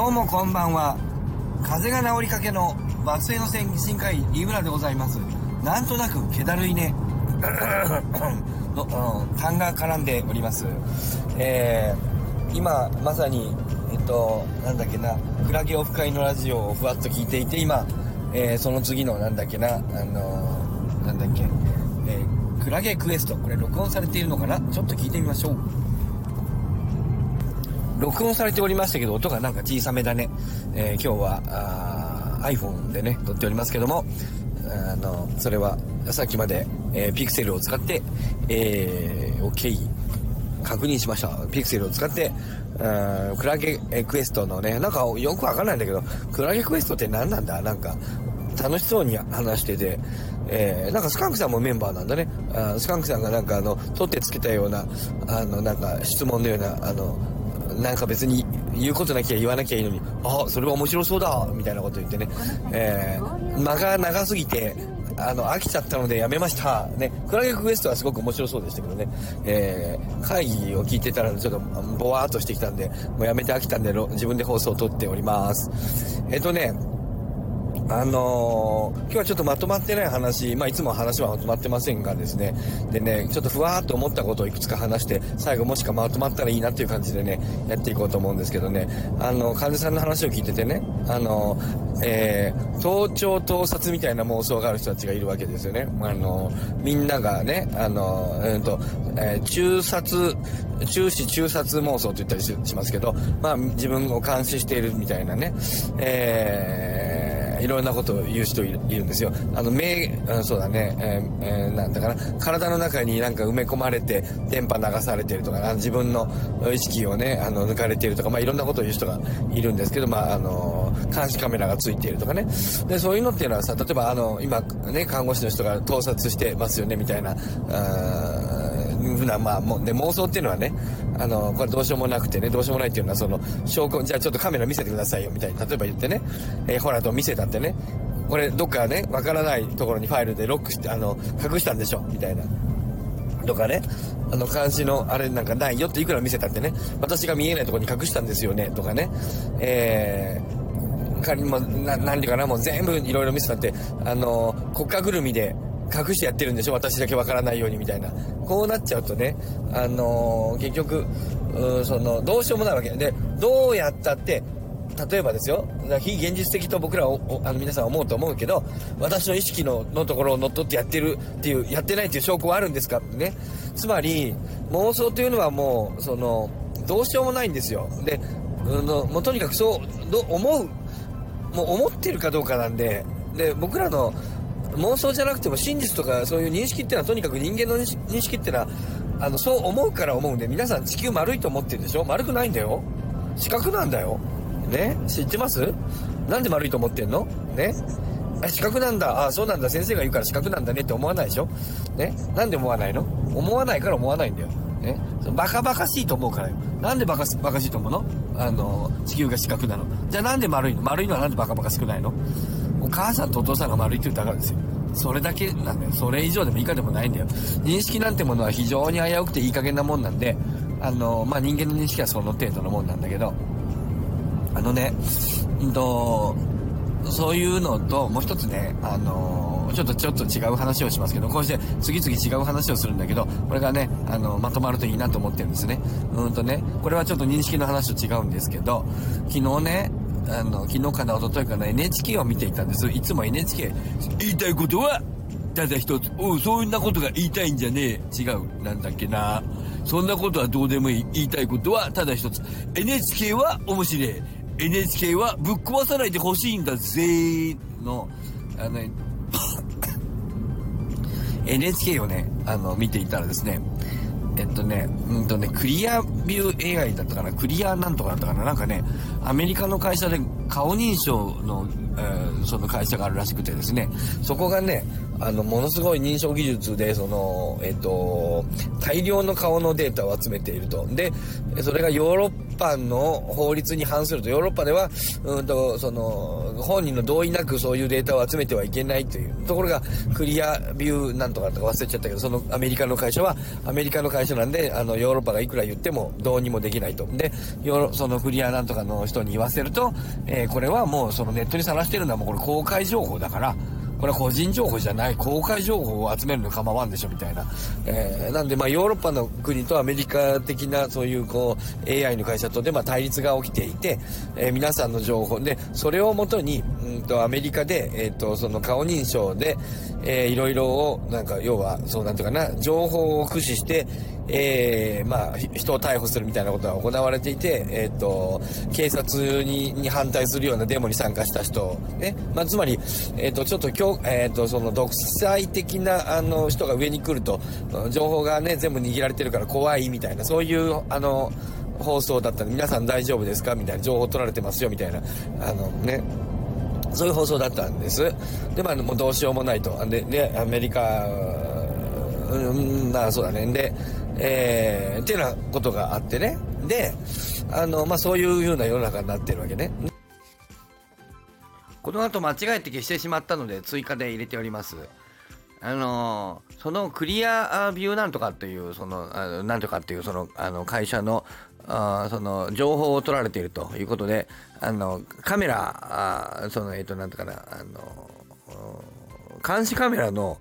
どうもこんばんは。風が治りかけの松江の先進会飯村でございます。なんとなく気だるいね。の、うん、痰が絡んでおります。えー、今、まさに、えっと、なんだっけな、クラゲオフ会のラジオをふわっと聞いていて、今、えー、その次の、なんだっけな、あのー、なんだっけ、えー、クラゲクエスト。これ録音されているのかな？ちょっと聞いてみましょう。録音されておりましたけど、音がなんか小さめだね。えー、今日は、iPhone でね、撮っておりますけども、あの、それは、さっきまで、えー、ピクセルを使って、えー、OK、確認しました。ピクセルを使って、うん、クラゲクエストのね、なんかよくわかんないんだけど、クラゲクエストって何なんだ？なんか、楽しそうに話してて、えー、なんかスカンクさんもメンバーなんだね。あスカンクさんがなんかあの、取ってつけたような、あの、なんか質問のような、あの、なんか別に言うことなきゃ言わなきゃいいのに、あ、それは面白そうだみたいなこと言ってね、えー、間が長すぎて、あの、飽きちゃったのでやめました。ね、クラゲクエストはすごく面白そうでしたけどね、えー、会議を聞いてたらちょっとぼわーっとしてきたんで、もうやめて飽きたんで、自分で放送を撮っております。えっ、とね、あのー、今日はちょっとまとまってない話、まあ、いつも話はまとまってませんがですね、でね、ちょっとふわーっと思ったことをいくつか話して、最後もしかまとまったらいいなっていう感じでね、やっていこうと思うんですけどね、あの、患者さんの話を聞いててね、あの、えー、盗聴盗撮みたいな妄想がある人たちがいるわけですよね。あの、みんながね、あの、えー、と、えー、中殺、中視中殺妄想と言ったりしますけど、まあ、自分を監視しているみたいなね、えー、いろんなことを言う人いるんですよ。あの、目、うん、そうだね、えー、えー、なんだかな、体の中になんか埋め込まれて、電波流されてるとか、あの自分の意識をね、あの、抜かれてるとか、まあ、いろんなことを言う人がいるんですけど、まあ、あの、監視カメラがついているとかね。で、そういうのっていうのはさ、例えばあの、今、ね、看護師の人が盗撮してますよね、みたいな、ふうな、まあ、もうね、妄想っていうのはね、あの、これどうしようもなくてね、どうしようもないっていうのは、その、証拠、じゃあちょっとカメラ見せてくださいよ、みたいに、例えば言ってね、えー、ほらと見せたってね、これどっかね、わからないところにファイルでロックして、あの、隠したんでしょ、みたいな。とかね、あの、監視のあれなんかないよっていくら見せたってね、私が見えないところに隠したんですよね、とかね、えー、仮にも、な、何かな、もう全部いろいろ見せたって、あの、国家ぐるみで、隠してやってるんでしょ？私だけわからないようにみたいな。こうなっちゃうとね、あのー、結局、その、どうしようもないわけ。で、どうやったって、例えばですよ、非現実的と僕らを、あの皆さん思うと思うけど、私の意識ののところを乗っ取ってやってるっていう、やってないっていう証拠はあるんですかってね。つまり、妄想というのはもう、その、どうしようもないんですよ。で、うん、もうとにかくそう、ど思う、もう思ってるかどうかなんで、で、僕らの妄想じゃなくても真実とかそういう認識っていうのはとにかく人間の認識っていうのはあのそう思うから思うんで皆さん地球丸いと思ってるでしょ？丸くないんだよ。四角なんだよ。ね？知ってます？なんで丸いと思ってんの？ね？あ四角なんだ。あそうなんだ。先生が言うから四角なんだねって思わないでしょ？ね？なんで思わないの？思わないから思わないんだよ。ね？バカバカしいと思うからよ。なんでバカバカしいと思うの？あの地球が四角なの。じゃあなんで丸いの？丸いのはなんでバカバカ少ないの？お母さんとお父さんが丸いって言うだからですよ。それだけなんだよ。それ以上でも以下でもないんだよ。認識なんてものは非常に危うくていい加減なもんなんで、あの、まあ、人間の認識はその程度のもんなんだけど、あのね、うんと、そういうのと、もう一つね、あのちょっと、ちょっと違う話をしますけど、こうして次々違う話をするんだけど、これがね、あの、まとまるといいなと思ってるんですね。うんとね、これはちょっと認識の話と違うんですけど、昨日ね、あの、昨日かな、一昨日かな、NHK を見ていたんです。いつも NHK、言いたいことは、ただ一つ、おう、そんなことが言いたいんじゃねえ。違う。なんだっけな。そんなことはどうでもいい。言いたいことは、ただ一つ。NHK は面白い。NHK はぶっ壊さないでほしいんだぜの、あの、NHK をね、あの、見ていたらですね、えっとね、うんとね、クリアビュー AI だったかな、クリアなんとかだったかな、なんかね、アメリカの会社で顔認証の、えー、その会社があるらしくてですね、そこがね、あの、ものすごい認証技術で、その、えっと、大量の顔のデータを集めていると。で、それがヨーロッパの法律に反すると、ヨーロッパでは、うんと、その、本人の同意なくそういうデータを集めてはいけないというところが、クリアビューなんとかとか忘れちゃったけど、そのアメリカの会社は、アメリカの会社なんで、あの、ヨーロッパがいくら言ってもどうにもできないと。で、ヨーロ、そのクリアなんとかの人に言わせると、えー、これはもうそのネットにさらしてるのはもうこれ公開情報だから、これは個人情報じゃない公開情報を集めるの構わんでしょみたいな、えー、なんでまあヨーロッパの国とアメリカ的なそういうこう AI の会社とでまあ対立が起きていて、えー、皆さんの情報でそれをもとに、うんとアメリカで、えー、とその顔認証で、えー、いろいろをなんか要はそうなんていうかな情報を駆使してえー、まあ、人を逮捕するみたいなことが行われていて、えっ、ー、と、警察にに反対するようなデモに参加した人、ね、まあ、つまり、えっ、ー、と、ちょっと今日、えっ、と、その独裁的な、あの、人が上に来ると、情報がね、全部握られてるから怖いみたいな、そういう、あの、放送だったら皆さん大丈夫ですか？みたいな情報取られてますよみたいな、あのね、そういう放送だったんです。で、まあ、もうどうしようもないと。で、で、アメリカ、うん、まあそうだね。で、えー、っていうようなことがあってね。で、あの、まあ、そういうような世の中になってるわけね。この後間違えて消してしまったので追加で入れております。あのー、そのクリアビューなんとかっていう、その、あのなんとかっていう、その、あの、会社の、あその、情報を取られているということで、あの、カメラ、あその、えっ、ー、と、なんとかな、あの、監視カメラの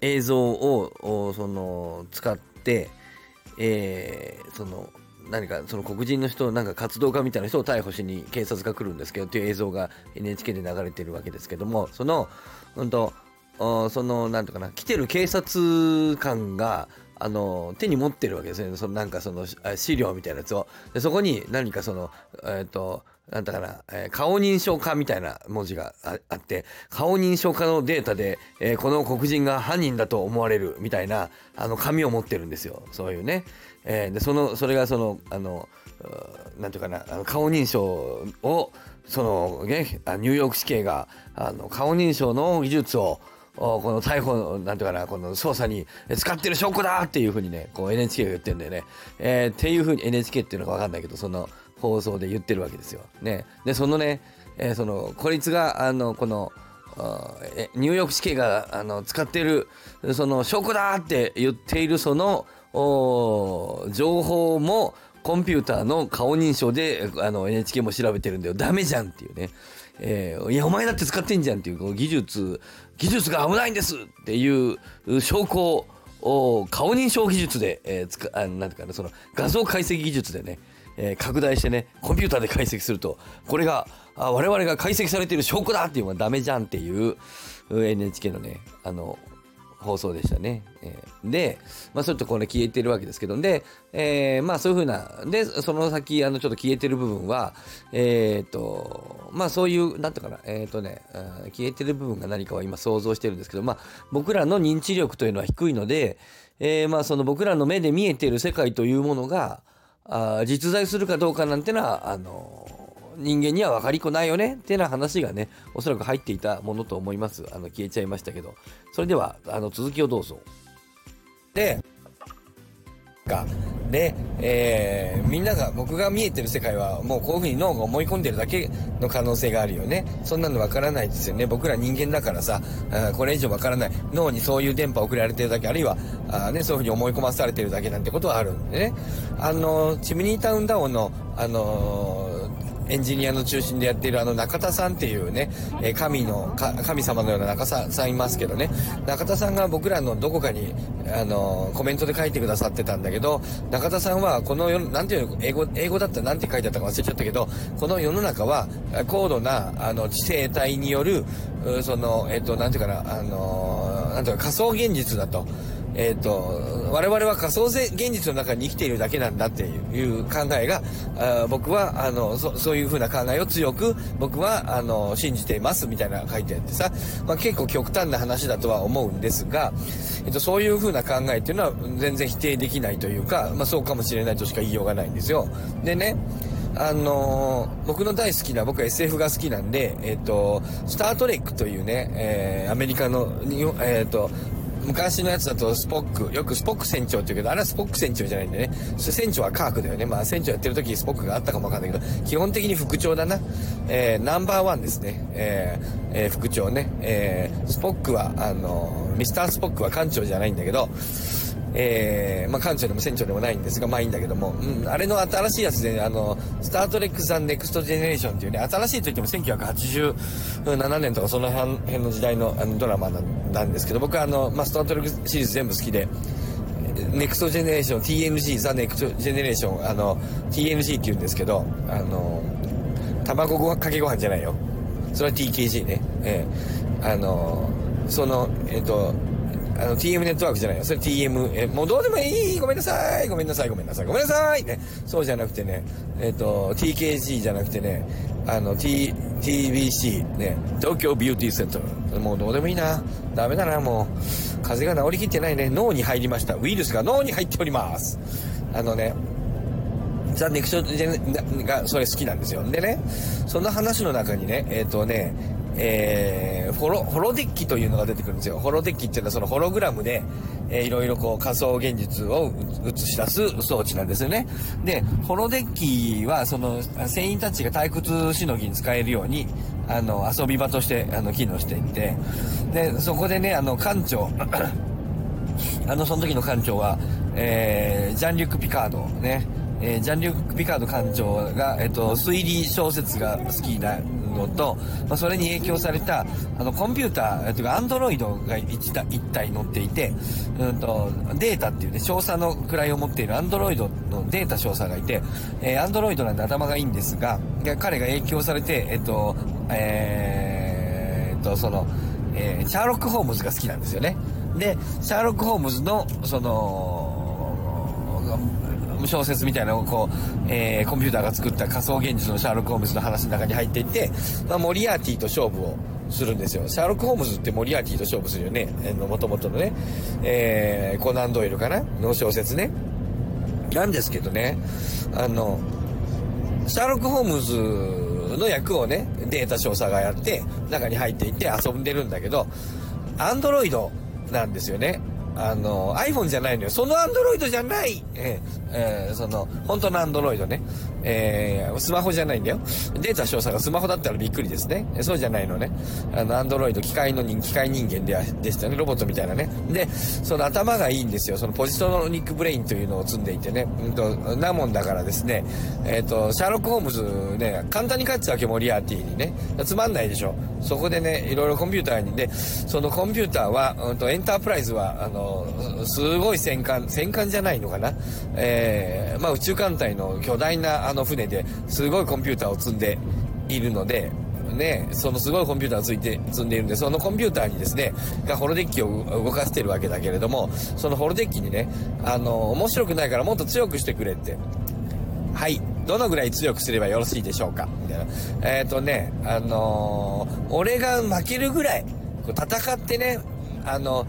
映像を、その、使って、えー、その何かその黒人の人なんか活動家みたいな人を逮捕しに警察が来るんですけどっていう映像が NHK で流れてるわけですけどもそのうんとそのなんとかな来てる警察官があの手に持ってるわけですね。そのなんかその資料みたいなやつを。でそこに何かそのえっ、ー、となんだかな、えー、顔認証化みたいな文字があって、顔認証化のデータで、えー、この黒人が犯人だと思われるみたいな、あの、紙を持ってるんですよ。そういうね。えー、で、その、それがその、あの、なんていうかな、あの顔認証を、その、ね、ニューヨーク市警が、あの、顔認証の技術を、この逮捕、なんていうかな、この捜査に使ってる証拠だっていうふうにね、こう NHK が言ってんだよね。えー、っていうふうに NHK っていうのがわかんないけど、その、放送で言ってるわけですよ。ね。で、そのね、えー、その、こいつが、あの、この、ニューヨーク市警があの使ってるその証拠だって言っているその情報もコンピューターの顔認証であの NHK も調べてるんだよダメじゃんっていうね、えー、いやお前だって使ってんじゃんっていうこう技術技術が危ないんですっていう証拠を顔認証技術で、えー、つかあなんていうかなその画像解析技術でねえー、拡大してね、コンピューターで解析すると、これが、あ我々が解析されている証拠だっていうのがダメじゃんっていう、NHK のね、あの、放送でしたね。えー、で、まあ、それとこれ消えてるわけですけど、で、えー、まあ、そういうふうな、で、その先、あの、ちょっと消えてる部分は、えっ、ー、と、まあ、そういう、なんていうかな、えっ、とね、消えてる部分が何かは今想像してるんですけど、まあ、僕らの認知力というのは低いので、えー、まあ、その僕らの目で見えてる世界というものが、あ実在するかどうかなんてのは、あの人間には分かりっこないよねってな話がね、おそらく入っていたものと思います。あの、消えちゃいましたけど。それでは、あの、続きをどうぞ。で、か。で、えー、みんなが、僕が見えてる世界は、もうこういうふうに脳が思い込んでるだけの可能性があるよね。そんなのわからないですよね。僕ら人間だからさ、あこれ以上わからない。脳にそういう電波送られてるだけ、あるいは、あね、そういうふうに思い込まされてるだけなんてことはあるんでね。あの、チムニータウンダウンの、あのエンジニアの中心でやっているあの中田さんっていうね、え神の、神様のような中田さんいますけどね、中田さんが僕らのどこかに、あの、コメントで書いてくださってたんだけど、中田さんはこの世、なんていうの、英語、英語だったらなんて書いてあったか忘れちゃったけど、この世の中は高度な、あの、地生態による、その、えっと、なんていうかな、あの、なんていうか仮想現実だと。えっ、と、我々は仮想現実の中に生きているだけなんだっていう考えが、あ僕は、あの、そそういうふうな考えを強く、僕は、あの、信じていますみたいな書いてあってさ、まあ、結構極端な話だとは思うんですが、えっ、と、そういうふうな考えっていうのは全然否定できないというか、まあ、そうかもしれないとしか言いようがないんですよ。でね、あのー、僕の大好きな、僕は SF が好きなんで、えっ、ー、と、スタートレックというね、えー、アメリカの、えっ、と、昔のやつだとスポック、よくスポック船長って言うけど、あれはスポック船長じゃないんでね。船長は科学だよね。まあ船長やってる時にスポックがあったかもわかんないけど、基本的に副長だな。えー、ナンバーワンですね。えー、えー、副長ね。えー、スポックは、あの、ミスタースポックは艦長じゃないんだけど、えー、まあ、艦長でも船長でもないんですが、まあいいんだけども、うん、あれの新しいやつで、あの、スタートレック・ザ・ネクスト・ジェネレーションっていうね、新しいといっても1987年とかその辺の時代のあのドラマなんですけど、僕はあの、まあ、スタートレックシリーズ全部好きで、ネクストジェネレーション、TNG、ザ・ネクストジェネレーション、あの、TNG って言うんですけど、あの、卵かけご飯じゃないよ。それは TKG ね。ええー、あの、その、えっ、ー、と、あの、TM ネットワークじゃないよ。それ TM、え、もうどうでもいいごめんなさいごめんなさいごめんなさいごめんなさいね。そうじゃなくてね、えっ、ー、と、TKG じゃなくてね、あの、T、TBC、ね、東京ビューティーセンター。もうどうでもいいな。ダメだな、もう。風邪が治りきってないね。脳に入りました。ウイルスが脳に入っております。あのね、ザ・ネクションがそれ好きなんですよ。でね、その話の中にね、えっ、ー、とね、えー、ホロ、ホロデッキというのが出てくるんですよ。ホロデッキっていうのはそのホログラムで、えー、いろいろこう仮想現実を映し出す装置なんですよね。で、ホロデッキはその船員たちが退屈しのぎに使えるように、あの、遊び場としてあの機能していて、で、そこでね、あの、艦長、あの、その時の艦長は、えー、ジャンリュック・ピカードね、えー、ジャンリュック・ピカード艦長が、えっ、ー、と、推理小説が好きなのと、まあ、それに影響された、あの、コンピューター、というか、アンドロイドが一体一体乗っていて、うんと、データっていうね、少佐の位を持っているアンドロイドのデータ少佐がいて、えー、アンドロイドなんで頭がいいんですが、彼が影響されて、えっ、と、えー、っと、その、えー、シャーロック・ホームズが好きなんですよね。で、シャーロック・ホームズの、その、小説みたいなのをこう、えー、コンピューターが作った仮想現実のシャーロック・ホームズの話の中に入っていって、まあ、モリアーティと勝負をするんですよ。シャーロック・ホームズってモリアーティと勝負するよね。えー、もともとのね、えー、コナン・ドイルかな？の小説ね。なんですけどね、あの、シャーロック・ホームズの役をね、データ少佐がやって、中に入っていって遊んでるんだけど、アンドロイドなんですよね。あの、iPhone じゃないのよ。その Android じゃない、えー、えー、その、本当の Android ね。えー、スマホじゃないんだよ。データ詳細がスマホだったらびっくりですね。そうじゃないのね。あの、Android、機械の人、機械人間ではでしたね。ロボットみたいなね。で、その頭がいいんですよ。そのポジトロニックブレインというのを積んでいてね。うんと、なもんだからですね。えっ、ー、と、シャーロック・ホームズね、簡単に勝っちゃうわけ、モリアーティにね。つまんないでしょ。そこでね、いろいろコンピューターに、で、そのコンピューターは、うんと、エンタープライズは、あの、すごい戦艦、戦艦じゃないのかな。えー、まあ宇宙艦隊の巨大なあの船ですごいコンピューターを積んでいるので、ね、そのすごいコンピューターをついて積んでいるんで、そのコンピューターにですね、がホロデッキを動かしてるわけだけれども、そのホロデッキにね、あの、面白くないからもっと強くしてくれって。はい。どのぐらい強くすればよろしいでしょうか？みたいな。えっ、ー、とね、あのー、俺が負けるぐらい、こう戦ってね、あの、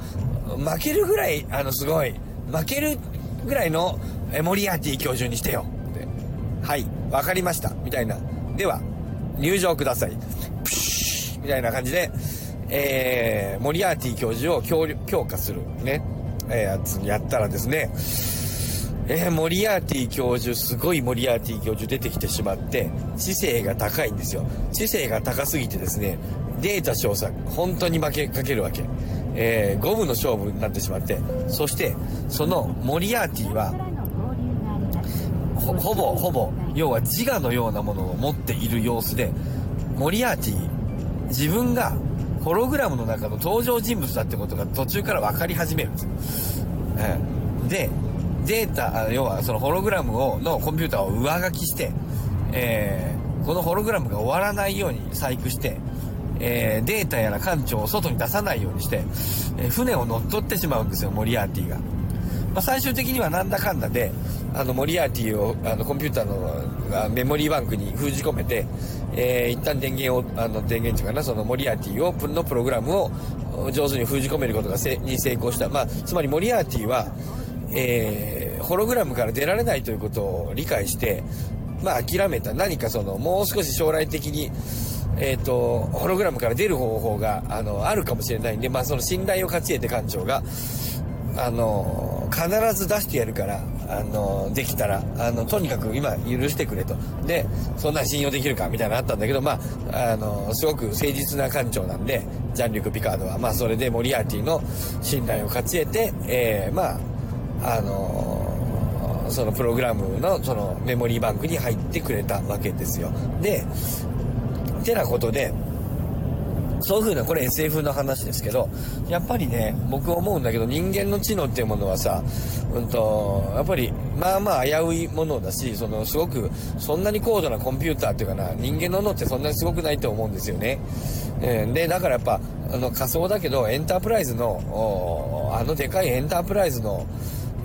負けるぐらい、あの、すごい、負けるぐらいの、え、モリアーティ教授にしてよ。はい、わかりました。みたいな。では、入場ください。プシュみたいな感じで、えー、モリアーティ教授を強強化する、ね、えー、やつやったらですね、えー、モリアーティ教授、すごいモリアーティ教授出てきてしまって、知性が高いんですよ。知性が高すぎてですね、データ調査、本当に負けかけるわけ。えー、五分の勝負になってしまって、そして、そのモリアーティは、ほほぼ、ほぼ、要は自我のようなものを持っている様子で、モリアーティ、自分がホログラムの中の登場人物だってことが途中から分かり始めるんです。よ。え。ー、で、データ、要はそのホログラムを、のコンピューターを上書きして、えー、このホログラムが終わらないように細工して、えー、データやら艦長を外に出さないようにして、えー、船を乗っ取ってしまうんですよ、モリアーティが。まあ、最終的にはなんだかんだで、あの、モリアーティを、あの、コンピューターのメモリーバンクに封じ込めて、えー、一旦電源を、あの、電源っていうかな、そのモリアーティを、のプログラムを上手に封じ込めることがせに成功した。まあ、つまりモリアーティは、えー、ホログラムから出られないということを理解して、まあ諦めた。何かその、もう少し将来的に、えっ、ー、と、ホログラムから出る方法が、あの、あるかもしれないんで、まあその信頼を勝ち得て館長が、あの、必ず出してやるから、あの、できたら、あの、とにかく今許してくれと。で、そんな信用できるかみたいなのあったんだけど、まあ、あの、すごく誠実な艦長なんで、ジャンリュク・ピカードは、まあ、それでモリアーティの信頼を勝ち得て、えー、まあ、あのそのプログラムのそのメモリーバンクに入ってくれたわけですよ。で、てなことで、そういう風な、これ SF の話ですけど、やっぱりね、僕思うんだけど、人間の知能っていうものはさ、うんと、やっぱり、まあまあ危ういものだし、その、すごく、そんなに高度なコンピューターっていうかな、人間の脳ってそんなにすごくないと思うんですよね。えー、で、だからやっぱ、あの、仮想だけど、エンタープライズの、あのでかいエンタープライズの、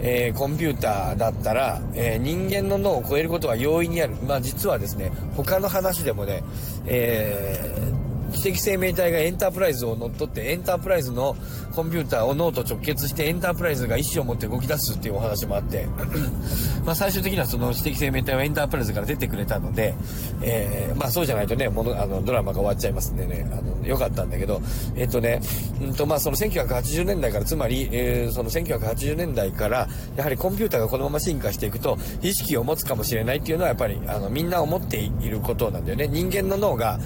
えー、コンピューターだったら、えー、人間の脳を超えることは容易にある。まあ実はですね、他の話でもね、えー知的生命体がエンタープライズを乗っ取ってエンタープライズのコンピューターを脳と直結してエンタープライズが意思を持って動き出すっていうお話もあって まあ最終的にはその知的生命体はエンタープライズから出てくれたので、えー、まあそうじゃないとね、もの、あの、ドラマが終わっちゃいますんでね、あの、よかったんだけど、えっとね、うんとまあその1980年代から、つまり、えー、その1980年代から、やはりコンピューターがこのまま進化していくと、意識を持つかもしれないっていうのはやっぱり、あの、みんな思っていることなんだよね。人間の脳が、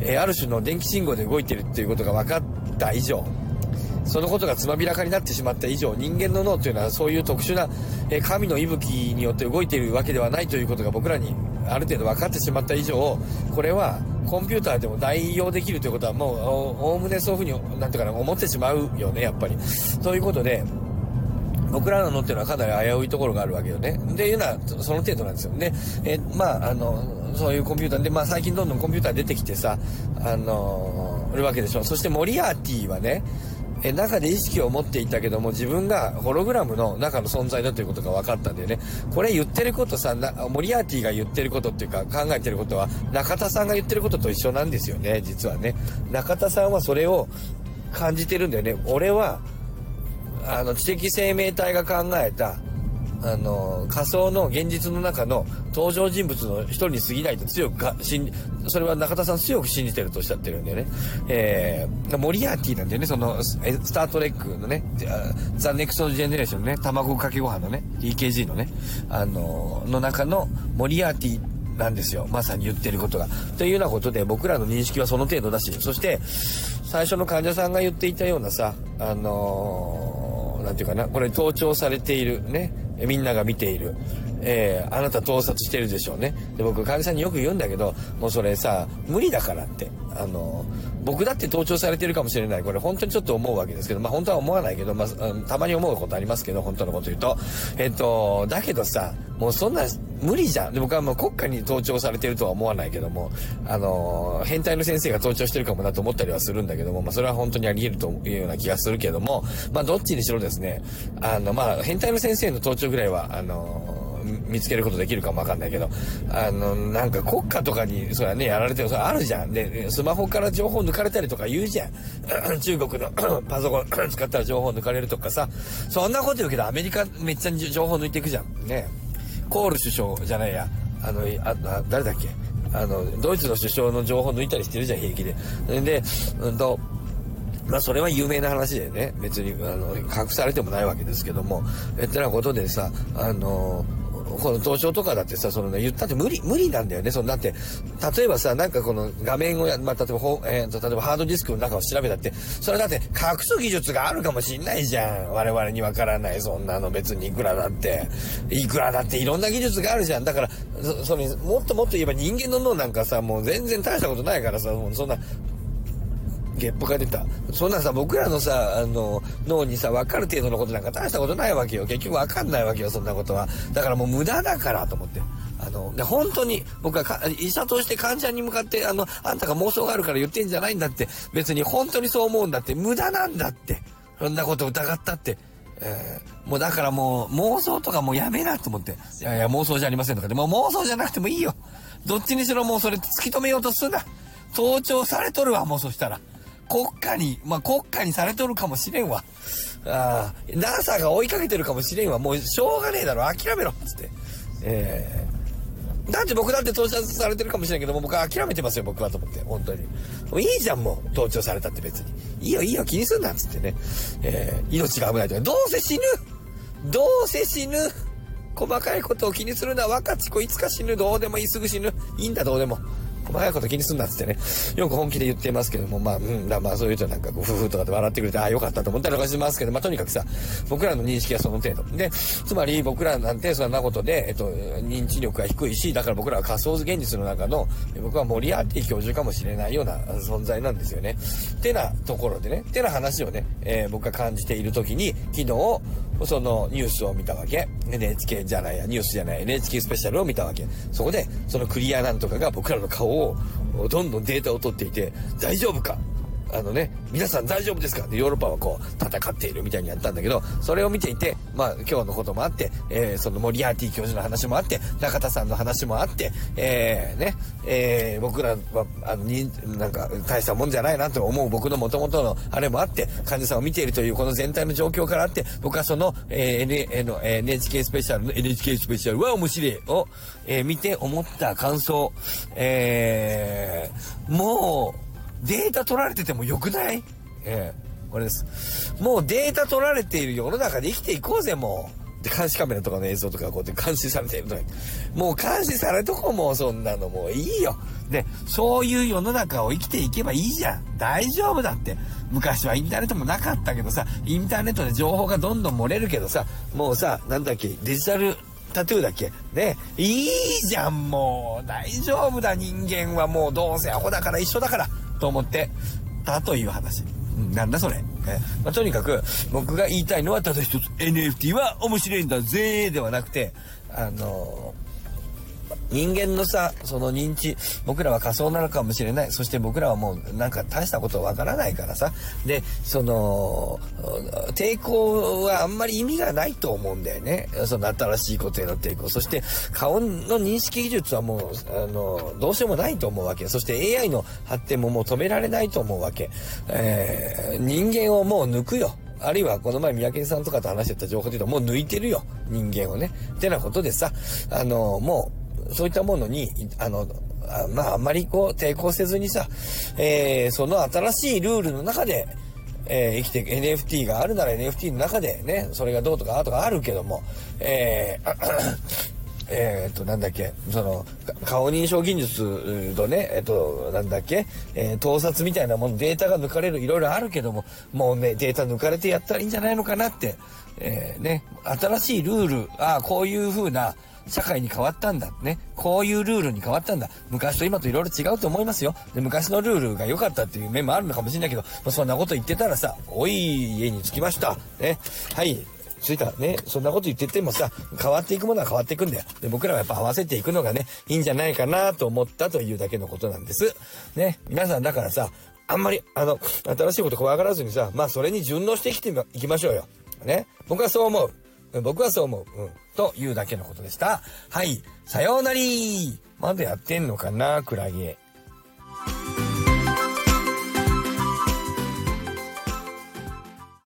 え、ある種の電気信号で動いてるっていうことが分かった以上、そのことがつまびらかになってしまった以上、人間の脳というのはそういう特殊な、え、神の息吹によって動いているわけではないということが僕らにある程度分かってしまった以上、これはコンピューターでも代用できるということはもう、おおむねそういうふうに、なんていうかな、思ってしまうよね、やっぱり。ということで、僕らの脳っていうのはかなり危ういところがあるわけよね。で、いうのは、その程度なんですよ。で、え、まあ、あの、そういうコンピューターで、まあ最近どんどんコンピューター出てきてさ、あのー、いるわけでしょ。そしてモリアーティはね、え中で意識を持っていたけども自分がホログラムの中の存在だということが分かったんだよね。これ言ってることさ、モリアーティが言ってることっていうか考えてることは中田さんが言ってることと一緒なんですよね、実はね。中田さんはそれを感じてるんだよね。俺は、あの、知的生命体が考えたあの、仮想の現実の中の登場人物の一人に過ぎないと強くか、信それは中田さん強く信じてるとおっしゃってるんだよね。えー、モリアーティなんだよね、その、スタートレックのね、ザ・ネクストジェネレーションのね、卵かけご飯のね、 TKG のね、あの、の中のモリアーティなんですよ。まさに言ってることが。というようなことで僕らの認識はその程度だし、そして、最初の患者さんが言っていたようなさ、あのー、なんていうかな、これ盗聴されているね、みんなが見ている。えー、あなた盗撮してるでしょうね。で、僕、患者さんによく言うんだけど、もうそれさ、無理だからって。あの、僕だって盗聴されてるかもしれない。これ本当にちょっと思うわけですけど、まあ本当は思わないけど、まあ、たまに思うことありますけど、本当のこと言うと。えっと、だけどさ、もうそんな、無理じゃん。で僕はもう国家に盗聴されてるとは思わないけども、あの、変態の先生が盗聴してるかもなと思ったりはするんだけども、まあそれは本当にあり得るというような気がするけども、まあどっちにしろですね、あの、まあ変態の先生の盗聴ぐらいは、あの、見つけることできるかもわかんないけど、あの、なんか国家とかに、それはね、やられてる、それあるじゃん。で、スマホから情報抜かれたりとか言うじゃん。中国の パソコン 使ったら情報抜かれるとかさ、そんなこと言うけど、アメリカめっちゃ情報抜いていくじゃん。ね。コール首相じゃないや。あの、あ、あ誰だっけ？あの、ドイツの首相の情報抜いたりしてるじゃん、平気で。で、うんと、まあそれは有名な話でね、別にあの隠されてもないわけですけども、えってなことでさ、あのこの東証とかだってさ、そのね、言ったって無理、無理なんだよね。そのだって、例えばさ、なんかこの画面をや、まあ、例えば、えー、と例えばハードディスクの中を調べたって、それだって隠す技術があるかもしんないじゃん。我々にわからない、そんなの別にいくらだって。いくらだっていろんな技術があるじゃん。だから、そ、その、もっともっと言えば人間の脳なんかさ、もう全然大したことないからさ、もうそんな、ゲップが出た。そんなさ、僕らのさ、あの、脳にさ、分かる程度のことなんか大したことないわけよ。結局分かんないわけよ、そんなことは。だからもう無駄だからと思って。あの、で、本当に、僕は医者として患者に向かって、あの、あんたが妄想があるから言ってんじゃないんだって。別に本当にそう思うんだって。無駄なんだって。そんなこと疑ったって。えー、もうだからもう妄想とかもうやめなと思って。いやいや妄想じゃありませんとかで、も妄想じゃなくてもいいよ。どっちにしろもうそれ突き止めようとすんな。盗聴されとるわ、もうそしたら。国家に、まあ、国家にされとるかもしれんわ。ああ、NASA が追いかけてるかもしれんわ。もうしょうがねえだろ、諦めろつって。えだって僕だって盗聴されてるかもしれないけども、僕は諦めてますよ、僕はと思って。本当に。もういいじゃん、もう。盗聴されたって別に。いいよ、いいよ、気にすんなっ、つってね。えー、命が危ないと、どうせ死ぬどうせ死ぬ細かいことを気にするな、若ち子いつか死ぬ、どうでもいい、すぐ死ぬ。いいんだ、どうでも。細かいこと気にすんなっつってね、よく本気で言ってますけども、まあ、うん、だまあそういうとなんかこう、夫婦とかで笑ってくれて、ああ、よかったと思ったりとかしますけど、まあとにかくさ、僕らの認識はその程度。で、つまり僕らなんてそんなことで、えっと、認知力が低いし、だから僕らは仮想現実の中の、僕はモリアーティ教授かもしれないような存在なんですよね。ってなところでね、ってな話をね、えー、僕が感じている時に、昨日、そのニュースを見たわけ。NHK じゃないや、ニュースじゃない、NHK スペシャルを見たわけ。そこで、そのクリアなんとかが僕らの顔を、どんどんデータを取っていて、大丈夫かあのね、皆さん大丈夫ですか？で、ヨーロッパはこう、戦っているみたいにやったんだけど、それを見ていて、まあ、今日のこともあって、えー、そのモリアーティ教授の話もあって、中田さんの話もあって、えー、ね、えー、僕らは、あの、に、なんか、大したもんじゃないなと思う僕の元々のあれもあって、患者さんを見ているというこの全体の状況からあって、僕はその、えー、N、の、NHK スペシャルの NHK スペシャルは面白いを、えー、見て思った感想、えー、もう、データ取られててもよくない？ええこれです。もうデータ取られている世の中で生きていこうぜ、もう。で、監視カメラとかの映像とかこうやって監視されているともう監視されとこもうそんなのもういいよ。で、そういう世の中を生きていけばいいじゃん。大丈夫だって。昔はインターネットもなかったけどさ、インターネットで情報がどんどん漏れるけどさ、もうさ、なんだっけ、デジタルタトゥーだっけ？ね。いいじゃん、もう。大丈夫だ、人間はもうどうせアホだから一緒だから。と思ってたという話。なんだそれ。えまあ、とにかく、僕が言いたいのはただ一つ、NFT は面白いんだぜではなくて、あの人間のさ、その認知、僕らは仮想なのかもしれない。そして僕らはもうなんか大したことわからないからさ。で、その、抵抗はあんまり意味がないと思うんだよね。その新しいことへの抵抗。そして顔の認識技術はもう、あの、どうしようもないと思うわけ。そして AI の発展ももう止められないと思うわけ。えー、人間をもう抜くよ。あるいはこの前三宅さんとかと話してた情報で言うともう抜いてるよ。人間をね。ってなことでさ、あの、もう、そういったものに、あの、あまあ、あんまりこう、抵抗せずにさ、えー、その新しいルールの中で、えー、生きていく NFT があるなら NFT の中でね、それがどうとかあとかあるけども、えー、えっと、なんだっけ、その、顔認証技術とね、えっと、なんだっけ、えー、盗撮みたいなもの、データが抜かれる、いろいろあるけども、もうね、データ抜かれてやったらいいんじゃないのかなって、えー、ね、新しいルール、ああ、こういう風な、社会に変わったんだ。ね。こういうルールに変わったんだ。昔と今といろいろ違うと思いますよ。で、昔のルールが良かったっていう面もあるのかもしれないけど、まあ、そんなこと言ってたらさ、おい家に着きました。ね。はい。着いた。ね。そんなこと言っててもさ、変わっていくものは変わっていくんだよ。で、僕らはやっぱ合わせていくのがね、いいんじゃないかなと思ったというだけのことなんです。ね。皆さんだからさ、あんまり、あの、新しいこと怖がらずにさ、まあそれに順応して生きていきましょうよ。ね。僕はそう思う。僕はそう思う。うん。というだけのことでした。はい。さようなりまだやってんのかなクラゲ。